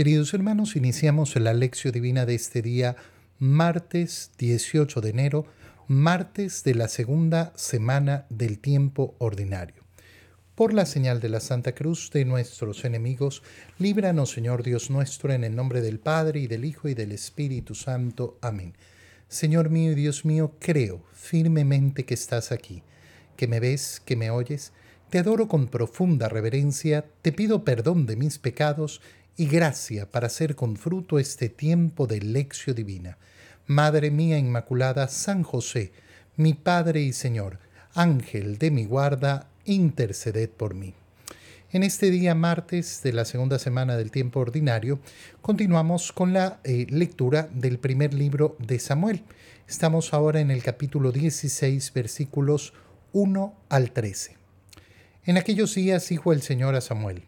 Queridos hermanos, iniciamos la lección divina de este día, martes 18 de enero, martes de la segunda semana del tiempo ordinario. Por la señal de la Santa Cruz de nuestros enemigos, líbranos, Señor Dios nuestro, en el nombre del Padre y del Hijo y del Espíritu Santo. Amén. Señor mío y Dios mío, creo firmemente que estás aquí, que me ves, que me oyes. Te adoro con profunda reverencia, te pido perdón de mis pecados y gracia para hacer con fruto este tiempo de lección divina. Madre mía Inmaculada, San José, mi Padre y Señor, Ángel de mi guarda, interceded por mí. En este día martes de la segunda semana del tiempo ordinario, continuamos con la eh, lectura del primer libro de Samuel. Estamos ahora en el capítulo 16, versículos 1 al 13. En aquellos días dijo el Señor a Samuel,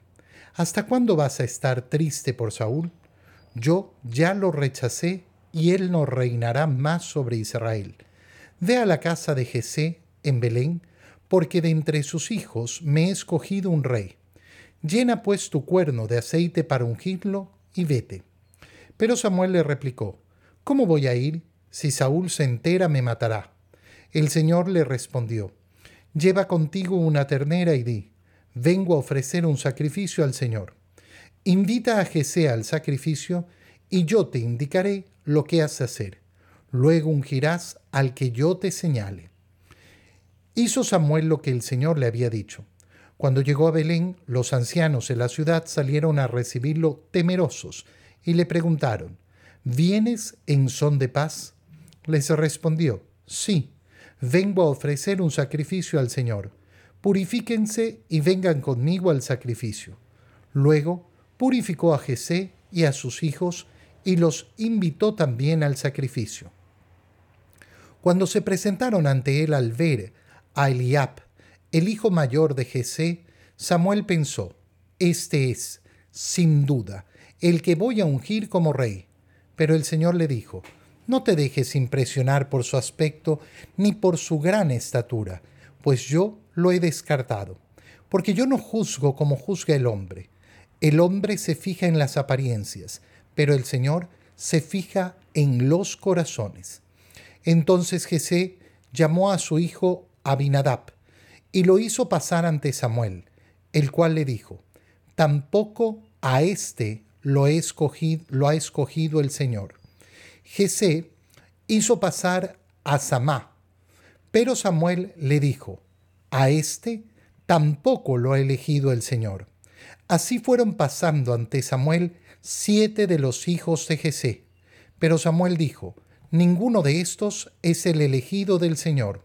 ¿Hasta cuándo vas a estar triste por Saúl? Yo ya lo rechacé y él no reinará más sobre Israel. Ve a la casa de Jesé en Belén, porque de entre sus hijos me he escogido un rey. Llena pues tu cuerno de aceite para ungirlo y vete. Pero Samuel le replicó, ¿Cómo voy a ir? Si Saúl se entera me matará. El Señor le respondió, Lleva contigo una ternera y di, vengo a ofrecer un sacrificio al Señor. Invita a Jesé al sacrificio y yo te indicaré lo que has de hacer. Luego ungirás al que yo te señale. Hizo Samuel lo que el Señor le había dicho. Cuando llegó a Belén, los ancianos de la ciudad salieron a recibirlo temerosos y le preguntaron, ¿Vienes en son de paz? Les respondió, sí, vengo a ofrecer un sacrificio al Señor purifíquense y vengan conmigo al sacrificio. Luego purificó a Jesé y a sus hijos y los invitó también al sacrificio. Cuando se presentaron ante él al ver a Eliab, el hijo mayor de Jesé, Samuel pensó, Este es, sin duda, el que voy a ungir como rey. Pero el Señor le dijo, No te dejes impresionar por su aspecto ni por su gran estatura, pues yo lo he descartado, porque yo no juzgo como juzga el hombre. El hombre se fija en las apariencias, pero el Señor se fija en los corazones. Entonces Jesé llamó a su hijo Abinadab y lo hizo pasar ante Samuel, el cual le dijo, tampoco a escogido, lo ha escogido el Señor. Jesé hizo pasar a Samá, pero Samuel le dijo, a este tampoco lo ha elegido el Señor. Así fueron pasando ante Samuel siete de los hijos de Jesé. Pero Samuel dijo, ninguno de estos es el elegido del Señor.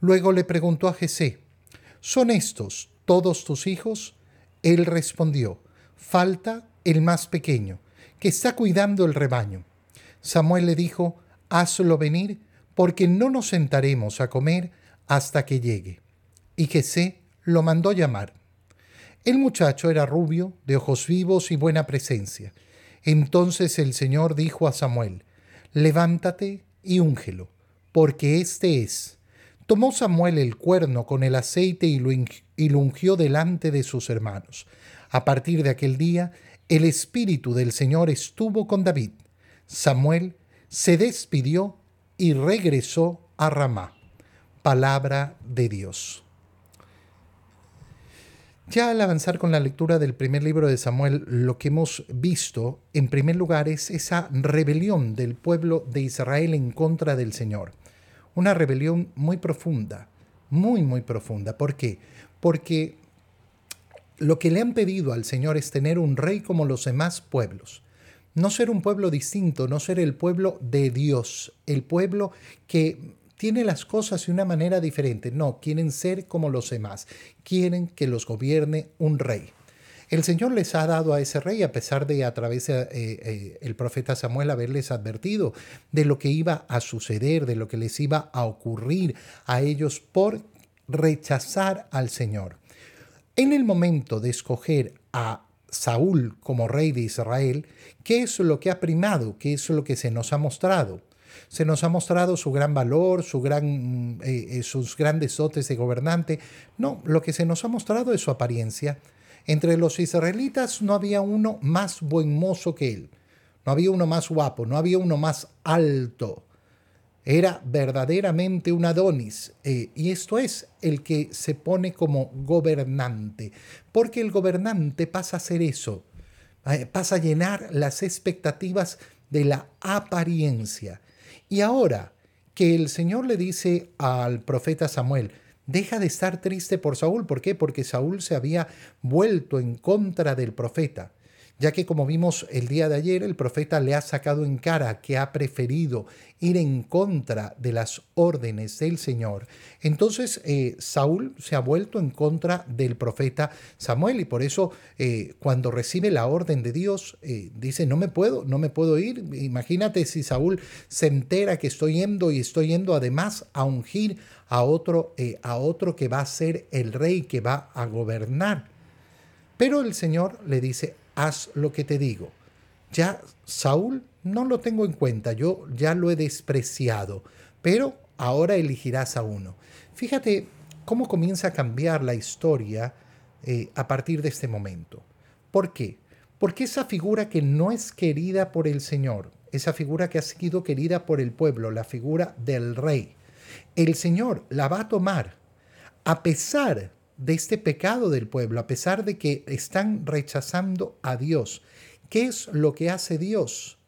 Luego le preguntó a Jesé, ¿son estos todos tus hijos? Él respondió, falta el más pequeño, que está cuidando el rebaño. Samuel le dijo, hazlo venir porque no nos sentaremos a comer hasta que llegue. Y Jesé lo mandó llamar. El muchacho era rubio, de ojos vivos y buena presencia. Entonces el Señor dijo a Samuel, levántate y úngelo, porque éste es. Tomó Samuel el cuerno con el aceite y lo ungió delante de sus hermanos. A partir de aquel día, el Espíritu del Señor estuvo con David. Samuel se despidió y regresó a Ramá. Palabra de Dios. Ya al avanzar con la lectura del primer libro de Samuel, lo que hemos visto, en primer lugar, es esa rebelión del pueblo de Israel en contra del Señor. Una rebelión muy profunda, muy, muy profunda. ¿Por qué? Porque lo que le han pedido al Señor es tener un rey como los demás pueblos. No ser un pueblo distinto, no ser el pueblo de Dios, el pueblo que tiene las cosas de una manera diferente. No, quieren ser como los demás, quieren que los gobierne un rey. El Señor les ha dado a ese rey, a pesar de a través de, eh, el profeta Samuel haberles advertido de lo que iba a suceder, de lo que les iba a ocurrir a ellos por rechazar al Señor. En el momento de escoger a Saúl como rey de Israel, ¿qué es lo que ha primado? ¿Qué es lo que se nos ha mostrado? Se nos ha mostrado su gran valor, su gran, eh, eh, sus grandes dotes de gobernante. No, lo que se nos ha mostrado es su apariencia. Entre los israelitas no había uno más buen mozo que él, no había uno más guapo, no había uno más alto. Era verdaderamente un Adonis, eh, y esto es el que se pone como gobernante, porque el gobernante pasa a ser eso, pasa a llenar las expectativas de la apariencia. Y ahora que el Señor le dice al profeta Samuel, deja de estar triste por Saúl. ¿Por qué? Porque Saúl se había vuelto en contra del profeta ya que como vimos el día de ayer, el profeta le ha sacado en cara que ha preferido ir en contra de las órdenes del Señor. Entonces eh, Saúl se ha vuelto en contra del profeta Samuel y por eso eh, cuando recibe la orden de Dios eh, dice, no me puedo, no me puedo ir. Imagínate si Saúl se entera que estoy yendo y estoy yendo además a ungir a otro, a otro que va a ser el rey que va a gobernar. Pero el Señor le dice, haz lo que te digo. Ya Saúl no lo tengo en cuenta, yo ya lo he despreciado, pero ahora elegirás a uno. Fíjate cómo comienza a cambiar la historia eh, a partir de este momento. ¿Por qué? Porque esa figura que no es querida por el Señor, esa figura que ha sido querida por el pueblo, la figura del rey, el Señor la va a tomar a pesar de este pecado del pueblo, a pesar de que están rechazando a Dios. ¿Qué es lo que hace Dios?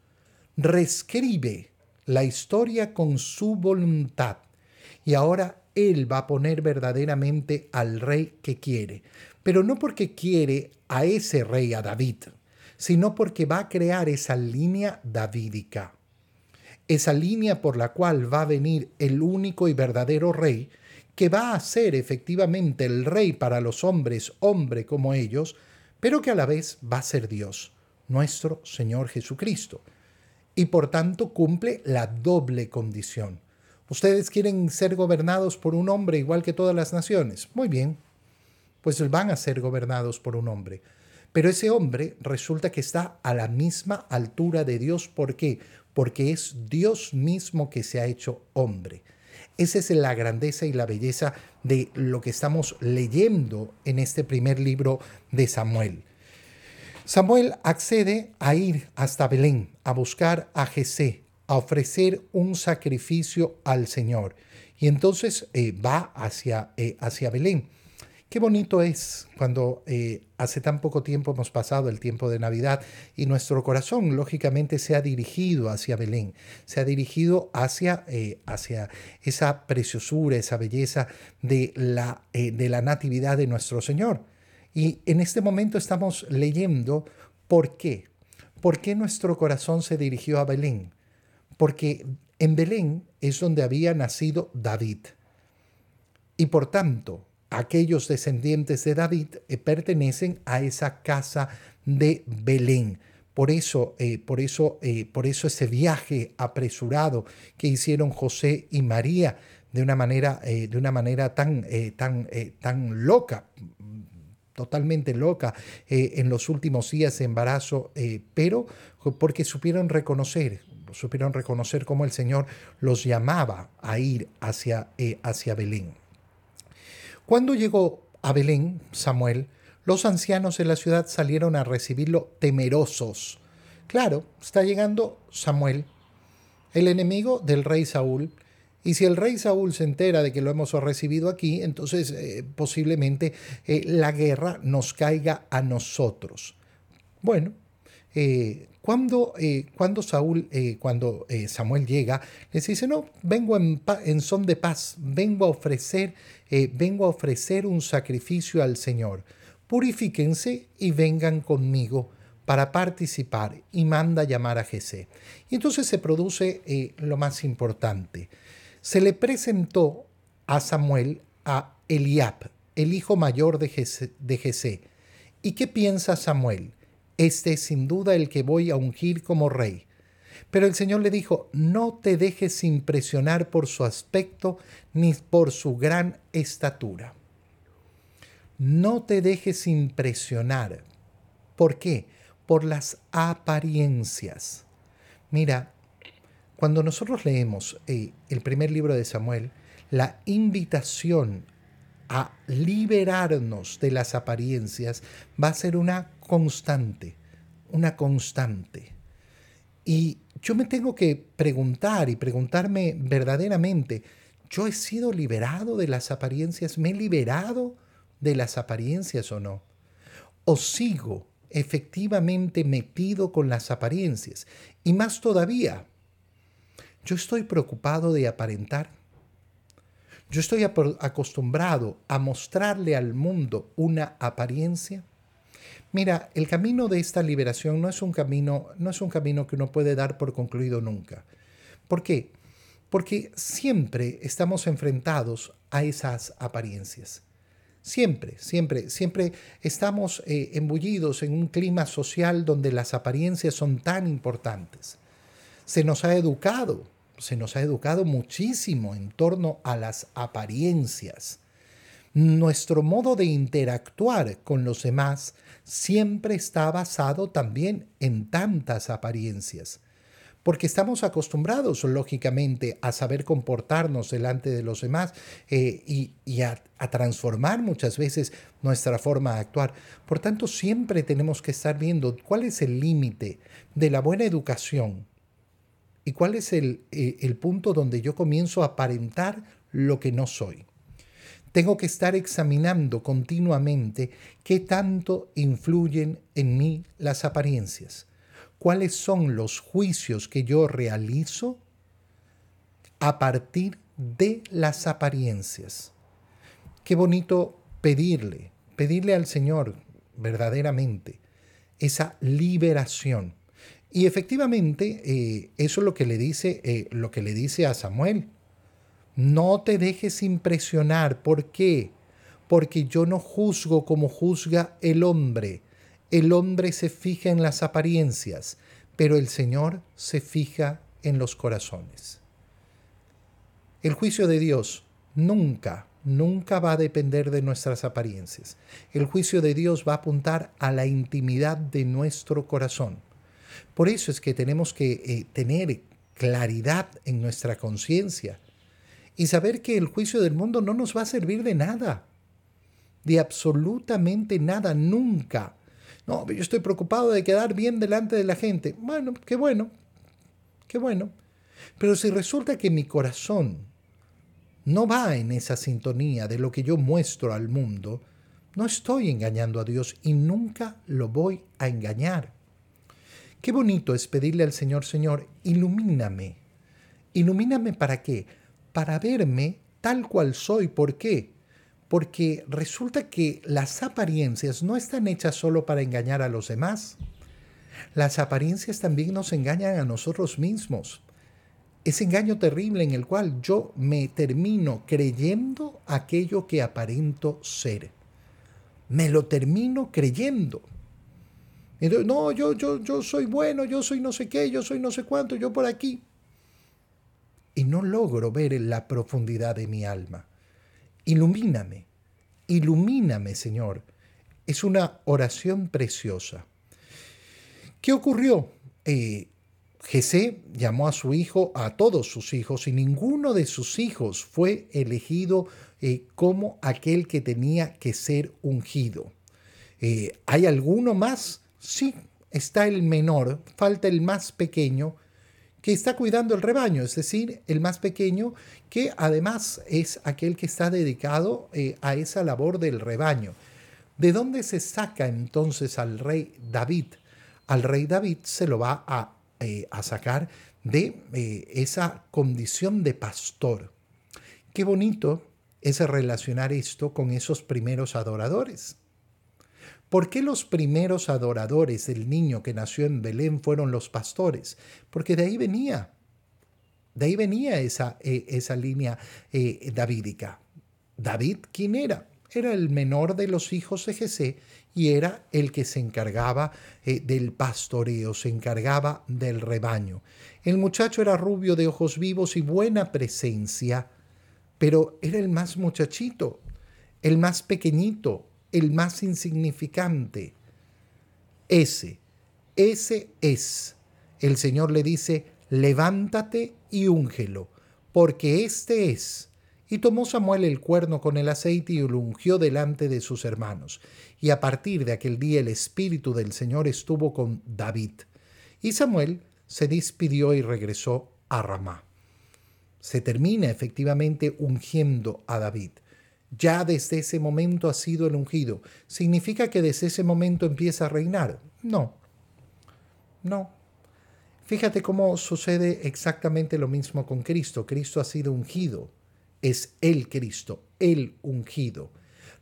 Reescribe la historia con su voluntad. Y ahora Él va a poner verdaderamente al rey que quiere. Pero no porque quiere a ese rey, a David, sino porque va a crear esa línea davídica. Esa línea por la cual va a venir el único y verdadero rey que va a ser efectivamente el rey para los hombres, hombre como ellos, pero que a la vez va a ser Dios, nuestro Señor Jesucristo. Y por tanto cumple la doble condición. ¿Ustedes quieren ser gobernados por un hombre igual que todas las naciones? Muy bien, pues van a ser gobernados por un hombre. Pero ese hombre resulta que está a la misma altura de Dios. ¿Por qué? Porque es Dios mismo que se ha hecho hombre. Esa es la grandeza y la belleza de lo que estamos leyendo en este primer libro de Samuel. Samuel accede a ir hasta Belén, a buscar a Jesé, a ofrecer un sacrificio al Señor. Y entonces eh, va hacia, eh, hacia Belén. Qué bonito es cuando eh, hace tan poco tiempo hemos pasado el tiempo de Navidad y nuestro corazón lógicamente se ha dirigido hacia Belén, se ha dirigido hacia, eh, hacia esa preciosura, esa belleza de la, eh, de la natividad de nuestro Señor. Y en este momento estamos leyendo por qué. ¿Por qué nuestro corazón se dirigió a Belén? Porque en Belén es donde había nacido David. Y por tanto, aquellos descendientes de David eh, pertenecen a esa casa de Belén. Por eso, eh, por, eso, eh, por eso ese viaje apresurado que hicieron José y María de una manera, de una manera tan, tan, tan loca, totalmente loca en los últimos días de embarazo, pero porque supieron reconocer, supieron reconocer cómo el Señor los llamaba a ir hacia, hacia Belén. Cuando llegó a Belén, Samuel, los ancianos de la ciudad salieron a recibirlo temerosos. Claro, está llegando Samuel, el enemigo del rey Saúl, y si el rey Saúl se entera de que lo hemos recibido aquí, entonces eh, posiblemente eh, la guerra nos caiga a nosotros. Bueno, eh, cuando, cuando, Saúl, cuando Samuel llega, les dice, no, vengo en, en son de paz, vengo a ofrecer eh, vengo a ofrecer un sacrificio al Señor. Purifíquense y vengan conmigo para participar y manda llamar a Jesé. Y entonces se produce eh, lo más importante. Se le presentó a Samuel a Eliab, el hijo mayor de Jesé. ¿Y qué piensa Samuel? Este es sin duda el que voy a ungir como rey. Pero el Señor le dijo, no te dejes impresionar por su aspecto ni por su gran estatura. No te dejes impresionar. ¿Por qué? Por las apariencias. Mira, cuando nosotros leemos eh, el primer libro de Samuel, la invitación a liberarnos de las apariencias va a ser una constante, una constante. Y yo me tengo que preguntar y preguntarme verdaderamente, ¿yo he sido liberado de las apariencias? ¿Me he liberado de las apariencias o no? ¿O sigo efectivamente metido con las apariencias? Y más todavía, ¿yo estoy preocupado de aparentar? ¿Yo estoy acostumbrado a mostrarle al mundo una apariencia? Mira, el camino de esta liberación no es un camino, no es un camino que uno puede dar por concluido nunca. ¿Por qué? Porque siempre estamos enfrentados a esas apariencias. Siempre, siempre, siempre estamos eh, embullidos en un clima social donde las apariencias son tan importantes. Se nos ha educado, se nos ha educado muchísimo en torno a las apariencias. Nuestro modo de interactuar con los demás siempre está basado también en tantas apariencias, porque estamos acostumbrados, lógicamente, a saber comportarnos delante de los demás eh, y, a, a transformar muchas veces nuestra forma de actuar. Por tanto, siempre tenemos que estar viendo cuál es el límite de la buena educación y cuál es el, eh, el punto donde yo comienzo a aparentar lo que no soy. Tengo que estar examinando continuamente qué tanto influyen en mí las apariencias, cuáles son los juicios que yo realizo a partir de las apariencias. Qué bonito pedirle, pedirle al Señor verdaderamente esa liberación. Y efectivamente, eh, eso es lo que le dice, eh, lo que le dice a Samuel. No te dejes impresionar. ¿Por qué? Porque yo no juzgo como juzga el hombre. El hombre se fija en las apariencias, pero el Señor se fija en los corazones. El juicio de Dios nunca, nunca va a depender de nuestras apariencias. El juicio de Dios va a apuntar a la intimidad de nuestro corazón. Por eso es que tenemos que eh, tener claridad en nuestra conciencia y saber que el juicio del mundo no nos va a servir de nada, de absolutamente nada, nunca. No, yo estoy preocupado de quedar bien delante de la gente. Bueno, qué bueno, qué bueno. Pero si resulta que mi corazón no va en esa sintonía de lo que yo muestro al mundo, no estoy engañando a Dios y nunca lo voy a engañar. Qué bonito es pedirle al Señor, Señor, ilumíname. ¿Ilumíname para qué? para verme tal cual soy. ¿Por qué? Porque resulta que las apariencias no están hechas solo para engañar a los demás. Las apariencias también nos engañan a nosotros mismos. Ese engaño terrible en el cual yo me termino creyendo aquello que aparento ser. Me lo termino creyendo. No, yo, yo, yo soy bueno, yo soy no sé qué, yo soy no sé cuánto, yo por aquí y no logro ver en la profundidad de mi alma. Ilumíname, ilumíname, Señor. Es una oración preciosa. ¿Qué ocurrió? Eh, llamó a su hijo, a todos sus hijos, y ninguno de sus hijos fue elegido eh, como aquel que tenía que ser ungido. Eh, ¿Hay alguno más? Sí, está el menor, falta el más pequeño, que está cuidando el rebaño, es decir, el más pequeño, que además es aquel que está dedicado eh, a esa labor del rebaño. ¿De dónde se saca entonces al rey David? Al rey David se lo va a, eh, sacar de eh, esa condición de pastor. Qué bonito es relacionar esto con esos primeros adoradores. ¿Por qué los primeros adoradores del niño que nació en Belén fueron los pastores? Porque de ahí venía, de ahí venía esa, eh, esa línea eh, davídica. David, ¿quién era? Era el menor de los hijos de Jesé y era el que se encargaba eh, del pastoreo, se encargaba del rebaño. El muchacho era rubio de ojos vivos y buena presencia, pero era el más muchachito, el más pequeñito, el más insignificante. Ese, ese es. El Señor le dice, levántate y úngelo, porque este es. Y tomó Samuel el cuerno con el aceite y lo ungió delante de sus hermanos. Y a partir de aquel día el Espíritu del Señor estuvo con David. Y Samuel se despidió y regresó a Ramá. Se termina efectivamente ungiendo a David. Ya desde ese momento ha sido el ungido. ¿Significa que desde ese momento empieza a reinar? No. No. Fíjate cómo sucede exactamente lo mismo con Cristo. Cristo ha sido ungido es el Cristo, el ungido.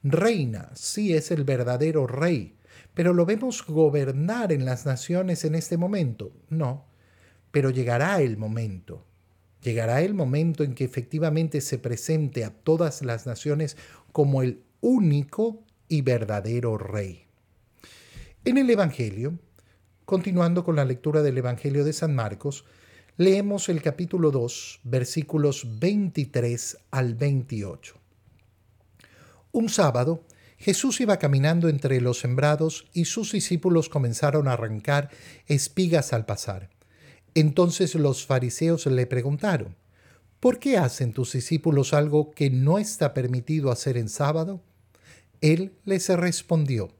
Reina, sí es el verdadero rey, pero ¿lo vemos gobernar en las naciones en este momento? No, pero llegará el momento. Llegará el momento en que efectivamente se presente a todas las naciones como el único y verdadero rey. En el Evangelio, continuando con la lectura del Evangelio de San Marcos, Leemos el capítulo 2, versículos 23 al 28. Un sábado, Jesús iba caminando entre los sembrados y sus discípulos comenzaron a arrancar espigas al pasar. Entonces los fariseos le preguntaron, ¿por qué hacen tus discípulos algo que no está permitido hacer en sábado? Él les respondió,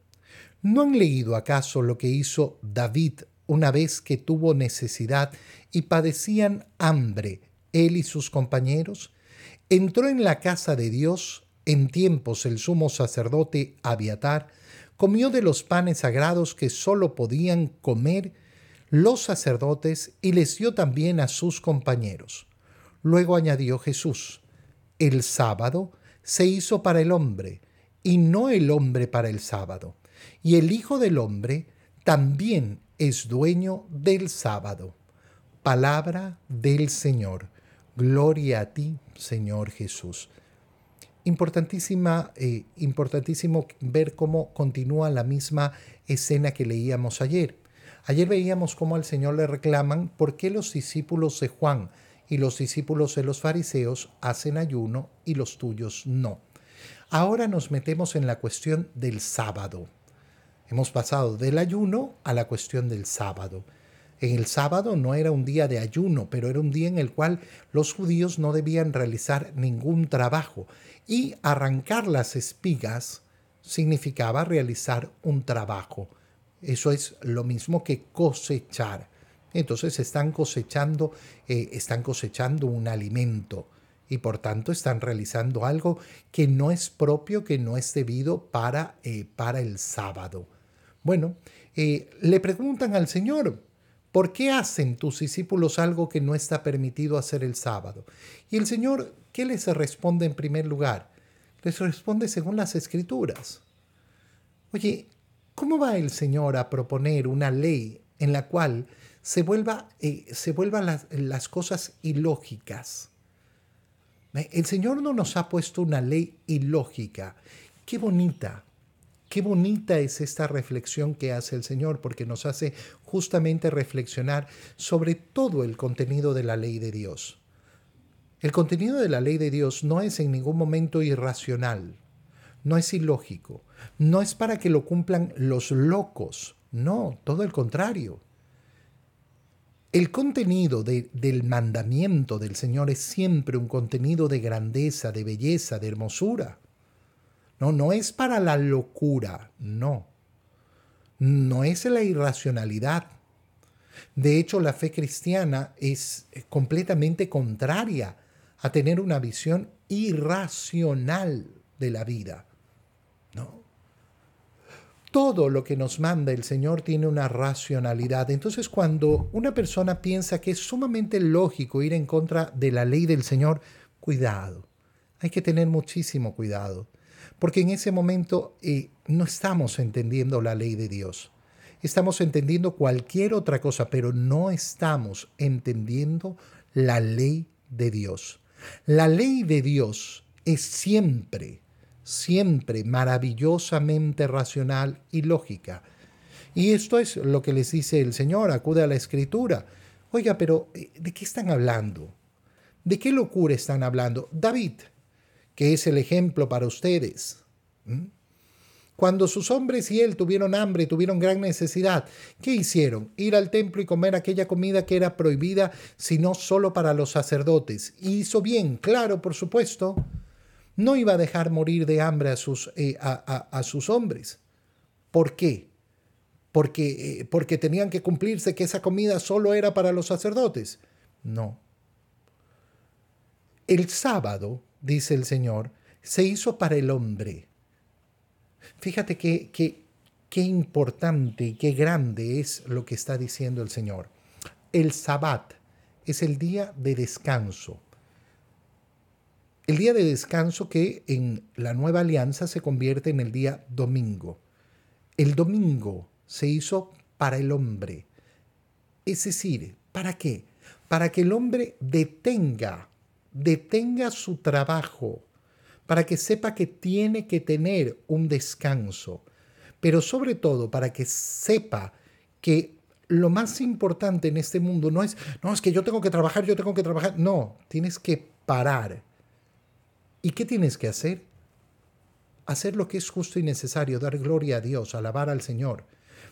¿no han leído acaso lo que hizo David una vez que tuvo necesidad y padecían hambre, él y sus compañeros, entró en la casa de Dios en tiempos el sumo sacerdote Abiatar, comió de los panes sagrados que sólo podían comer los sacerdotes y les dio también a sus compañeros. Luego añadió Jesús, el sábado se hizo para el hombre, y no el hombre para el sábado, y el Hijo del hombre también es dueño del sábado. Palabra del Señor. Gloria a ti, Señor Jesús. Eh, importantísimo ver cómo continúa la misma escena que leíamos ayer. Ayer veíamos cómo al Señor le reclaman por qué los discípulos de Juan y los discípulos de los fariseos hacen ayuno y los tuyos no. Ahora nos metemos en la cuestión del sábado. Hemos pasado del ayuno a la cuestión del sábado. En el sábado no era un día de ayuno, pero era un día en el cual los judíos no debían realizar ningún trabajo y arrancar las espigas significaba realizar un trabajo. Eso es lo mismo que cosechar. Entonces están cosechando, eh, están cosechando un alimento y por tanto están realizando algo que no es propio, que no es debido para, eh, para el sábado. Bueno, eh, le preguntan al Señor, ¿por qué hacen tus discípulos algo que no está permitido hacer el sábado? Y el Señor, ¿qué les responde en primer lugar? Les responde según las escrituras. Oye, ¿cómo va el Señor a proponer una ley en la cual se, vuelva, eh, se vuelvan las, las cosas ilógicas? El Señor no nos ha puesto una ley ilógica. Qué bonita, Qué bonita es esta reflexión que hace el Señor, porque nos hace justamente reflexionar sobre todo el contenido de la ley de Dios. El contenido de la ley de Dios no es en ningún momento irracional, no es ilógico, no es para que lo cumplan los locos, no, todo el contrario. El contenido del mandamiento del Señor es siempre un contenido de grandeza, de belleza, de hermosura. No, no es para la locura, no. No es la irracionalidad. De hecho, la fe cristiana es completamente contraria a tener una visión irracional de la vida. No. Todo lo que nos manda el Señor tiene una racionalidad. Entonces, cuando una persona piensa que es sumamente lógico ir en contra de la ley del Señor, cuidado. Hay que tener muchísimo cuidado porque en ese momento eh, no estamos entendiendo la ley de Dios. Estamos entendiendo cualquier otra cosa, pero no estamos entendiendo la ley de Dios. La ley de Dios es siempre, siempre maravillosamente racional y lógica. Y esto es lo que les dice el Señor, acude a la escritura. Oiga, pero eh, ¿de qué están hablando? ¿De qué locura están hablando? David, que es el ejemplo para ustedes. Cuando sus hombres y él tuvieron hambre tuvieron gran necesidad, ¿qué hicieron? Ir al templo y comer aquella comida que era prohibida, sino solo para los sacerdotes. Y hizo bien, claro, por supuesto. No iba a dejar morir de hambre a sus, eh, a, sus hombres. ¿Por qué? Porque, eh, porque tenían que cumplirse que esa comida solo era para los sacerdotes. No. El sábado, dice el Señor, se hizo para el hombre. Fíjate qué qué importante y qué grande es lo que está diciendo el Señor. El sabbat es el día de descanso. El día de descanso que en la nueva alianza se convierte en el día domingo. El domingo se hizo para el hombre. Es decir, ¿para qué? Para que el hombre detenga, detenga su trabajo, para que sepa que tiene que tener un descanso, pero sobre todo para que sepa que lo más importante en este mundo no es, no, es que yo tengo que trabajar, yo tengo que trabajar. No, tienes que parar ¿Y qué tienes que hacer? Hacer lo que es justo y necesario, dar gloria a Dios, alabar al Señor,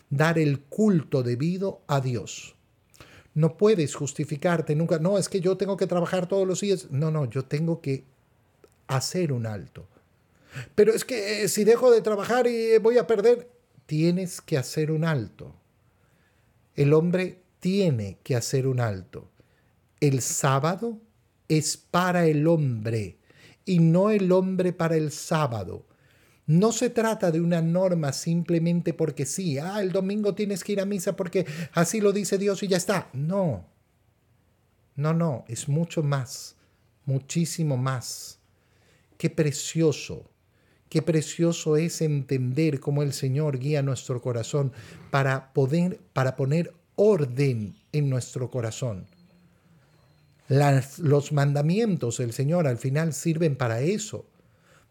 dar el culto debido a Dios. No puedes justificarte nunca, no, es que yo tengo que trabajar todos los días. No, no, yo tengo que hacer un alto. Pero es que eh, si dejo de trabajar y voy a perder, tienes que hacer un alto. El hombre tiene que hacer un alto. El sábado es para el hombre y no el hombre para el sábado. No se trata de una norma simplemente porque sí, ah, el domingo tienes que ir a misa porque así lo dice Dios y ya está. No, no, no, es mucho más, muchísimo más. Qué precioso, qué precioso es entender cómo el Señor guía nuestro corazón para poder, para poner orden en nuestro corazón los mandamientos del Señor al final sirven para eso,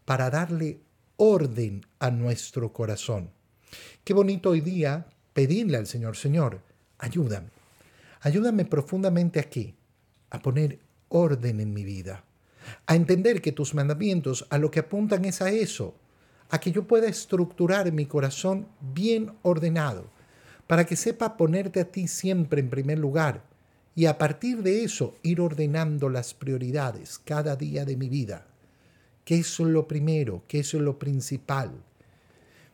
para darle orden a nuestro corazón. Qué bonito hoy día pedirle al Señor, Señor, ayúdame, ayúdame profundamente aquí, a poner orden en mi vida, a entender que tus mandamientos a lo que apuntan es a eso, a que yo pueda estructurar mi corazón bien ordenado, para que sepa ponerte a ti siempre en primer lugar y a partir de eso ir ordenando las prioridades cada día de mi vida. ¿Qué es lo primero? ¿Qué es lo principal?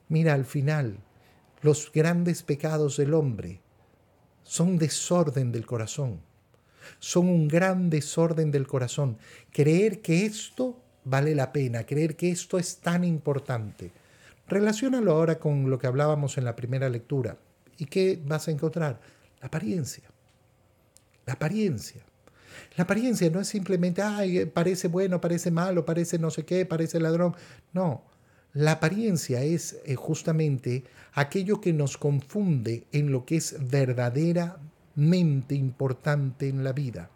Mira, al final, los grandes pecados del hombre son desorden del corazón. Son un gran desorden del corazón. Creer que esto vale la pena, creer que esto es tan importante. Relaciónalo ahora con lo que hablábamos en la primera lectura. ¿Y qué vas a encontrar? La apariencia. La apariencia. La apariencia no es simplemente, ay, parece bueno, parece malo, parece no sé qué, parece ladrón. No, la apariencia es eh, justamente aquello que nos confunde en lo que es verdaderamente importante en la vida.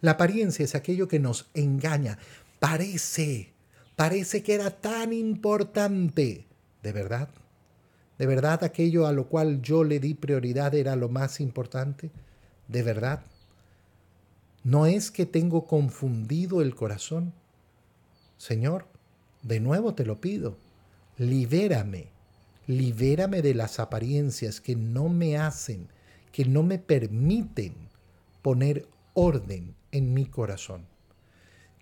La apariencia es aquello que nos engaña. Parece, parece que era tan importante. ¿De verdad? ¿De verdad aquello a lo cual yo le di prioridad era lo más importante? ¿De verdad? ¿No es que tengo confundido el corazón? Señor, de nuevo te lo pido, libérame, libérame de las apariencias que no me hacen, que no me permiten poner orden en mi corazón.